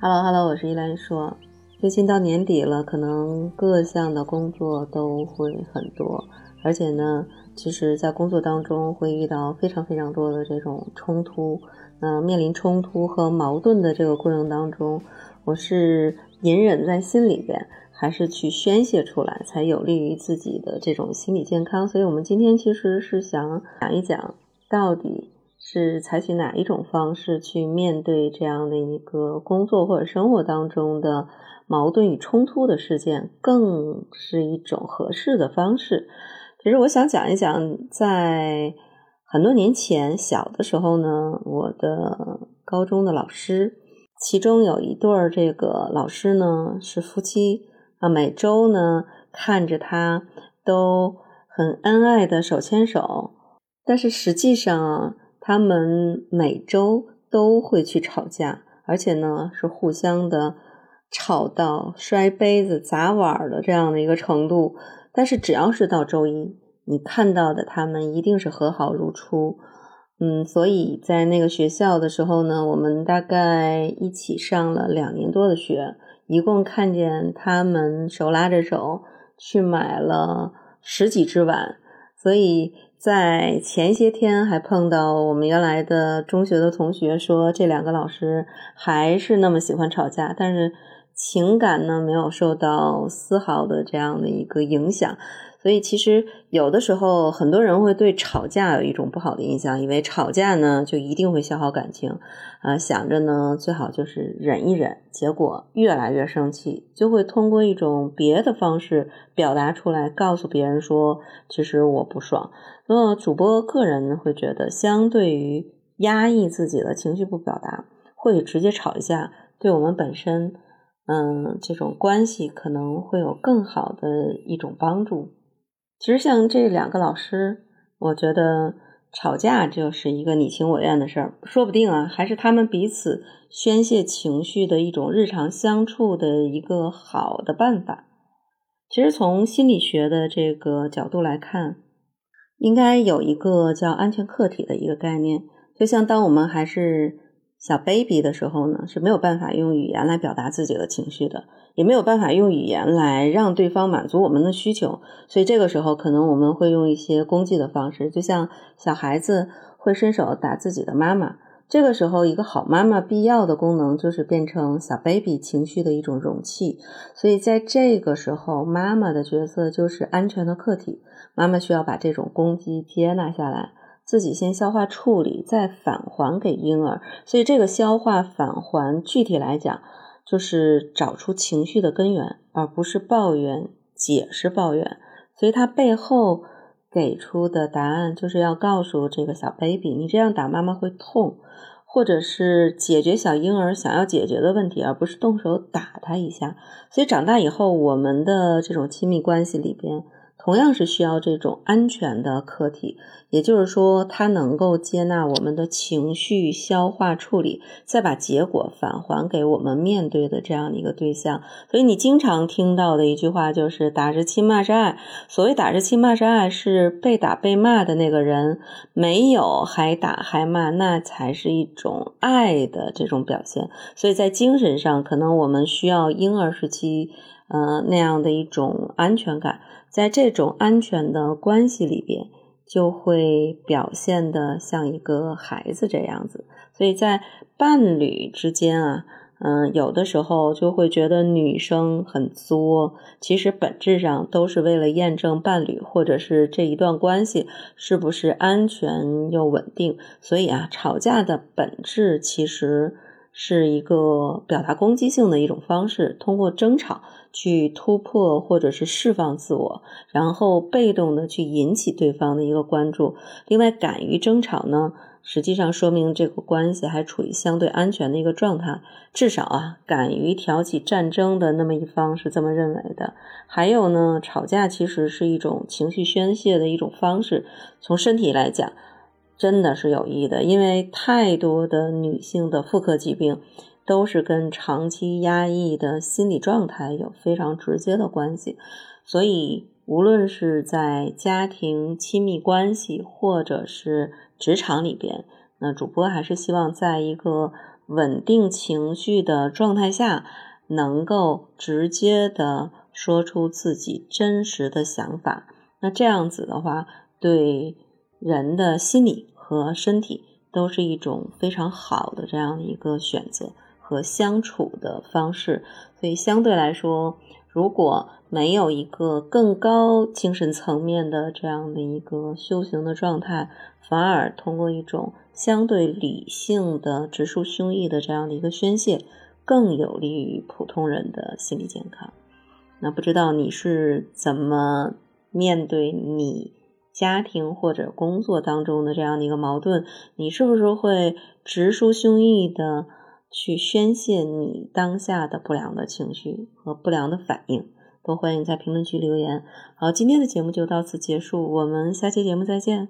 Hello，Hello，我是依兰说。最近到年底了，可能各项的工作都会很多，而且呢，其实，在工作当中会遇到非常非常多的这种冲突。那面临冲突和矛盾的这个过程当中，我是隐忍在心里边，还是去宣泄出来，才有利于自己的这种心理健康？所以，我们今天其实是想讲一讲，到底。是采取哪一种方式去面对这样的一个工作或者生活当中的矛盾与冲突的事件，更是一种合适的方式。其实我想讲一讲，在很多年前小的时候呢，我的高中的老师，其中有一对儿这个老师呢是夫妻啊，每周呢看着他都很恩爱的手牵手，但是实际上。他们每周都会去吵架，而且呢是互相的吵到摔杯子、砸碗的这样的一个程度。但是只要是到周一，你看到的他们一定是和好如初。嗯，所以在那个学校的时候呢，我们大概一起上了两年多的学，一共看见他们手拉着手去买了十几只碗，所以。在前些天还碰到我们原来的中学的同学说，这两个老师还是那么喜欢吵架，但是情感呢没有受到丝毫的这样的一个影响。所以其实有的时候，很多人会对吵架有一种不好的印象，以为吵架呢就一定会消耗感情，啊，想着呢最好就是忍一忍，结果越来越生气，就会通过一种别的方式表达出来，告诉别人说，其实我不爽。那么主播个人会觉得，相对于压抑自己的情绪不表达，或者直接吵一架，对我们本身，嗯，这种关系可能会有更好的一种帮助。其实像这两个老师，我觉得吵架就是一个你情我愿的事儿，说不定啊，还是他们彼此宣泄情绪的一种日常相处的一个好的办法。其实从心理学的这个角度来看，应该有一个叫安全客体的一个概念，就像当我们还是。小 baby 的时候呢，是没有办法用语言来表达自己的情绪的，也没有办法用语言来让对方满足我们的需求，所以这个时候可能我们会用一些攻击的方式，就像小孩子会伸手打自己的妈妈。这个时候，一个好妈妈必要的功能就是变成小 baby 情绪的一种容器，所以在这个时候，妈妈的角色就是安全的客体，妈妈需要把这种攻击接纳下来。自己先消化处理，再返还给婴儿。所以这个消化返还，具体来讲，就是找出情绪的根源，而不是抱怨、解释抱怨。所以他背后给出的答案，就是要告诉这个小 baby，你这样打妈妈会痛，或者是解决小婴儿想要解决的问题，而不是动手打他一下。所以长大以后，我们的这种亲密关系里边。同样是需要这种安全的客体，也就是说，它能够接纳我们的情绪、消化处理，再把结果返还给我们面对的这样的一个对象。所以，你经常听到的一句话就是“打是亲，骂是爱”。所谓“打是亲，骂是爱”，是被打被骂的那个人没有还打还骂，那才是一种爱的这种表现。所以在精神上，可能我们需要婴儿时期。呃，那样的一种安全感，在这种安全的关系里边，就会表现的像一个孩子这样子。所以在伴侣之间啊，嗯，有的时候就会觉得女生很作，其实本质上都是为了验证伴侣或者是这一段关系是不是安全又稳定。所以啊，吵架的本质其实。是一个表达攻击性的一种方式，通过争吵去突破或者是释放自我，然后被动的去引起对方的一个关注。另外，敢于争吵呢，实际上说明这个关系还处于相对安全的一个状态。至少啊，敢于挑起战争的那么一方是这么认为的。还有呢，吵架其实是一种情绪宣泄的一种方式。从身体来讲。真的是有益的，因为太多的女性的妇科疾病都是跟长期压抑的心理状态有非常直接的关系。所以，无论是在家庭亲密关系或者是职场里边，那主播还是希望在一个稳定情绪的状态下，能够直接的说出自己真实的想法。那这样子的话，对人的心理和身体都是一种非常好的这样的一个选择和相处的方式。所以相对来说，如果没有一个更高精神层面的这样的一个修行的状态，反而通过一种相对理性的直抒胸臆的这样的一个宣泄，更有利于普通人的心理健康。那不知道你是怎么面对你家庭或者工作当中的这样的一个矛盾？你是不是会直抒胸臆的去宣泄你当下的不良的情绪和不良的反应？都欢迎在评论区留言。好，今天的节目就到此结束，我们下期节目再见。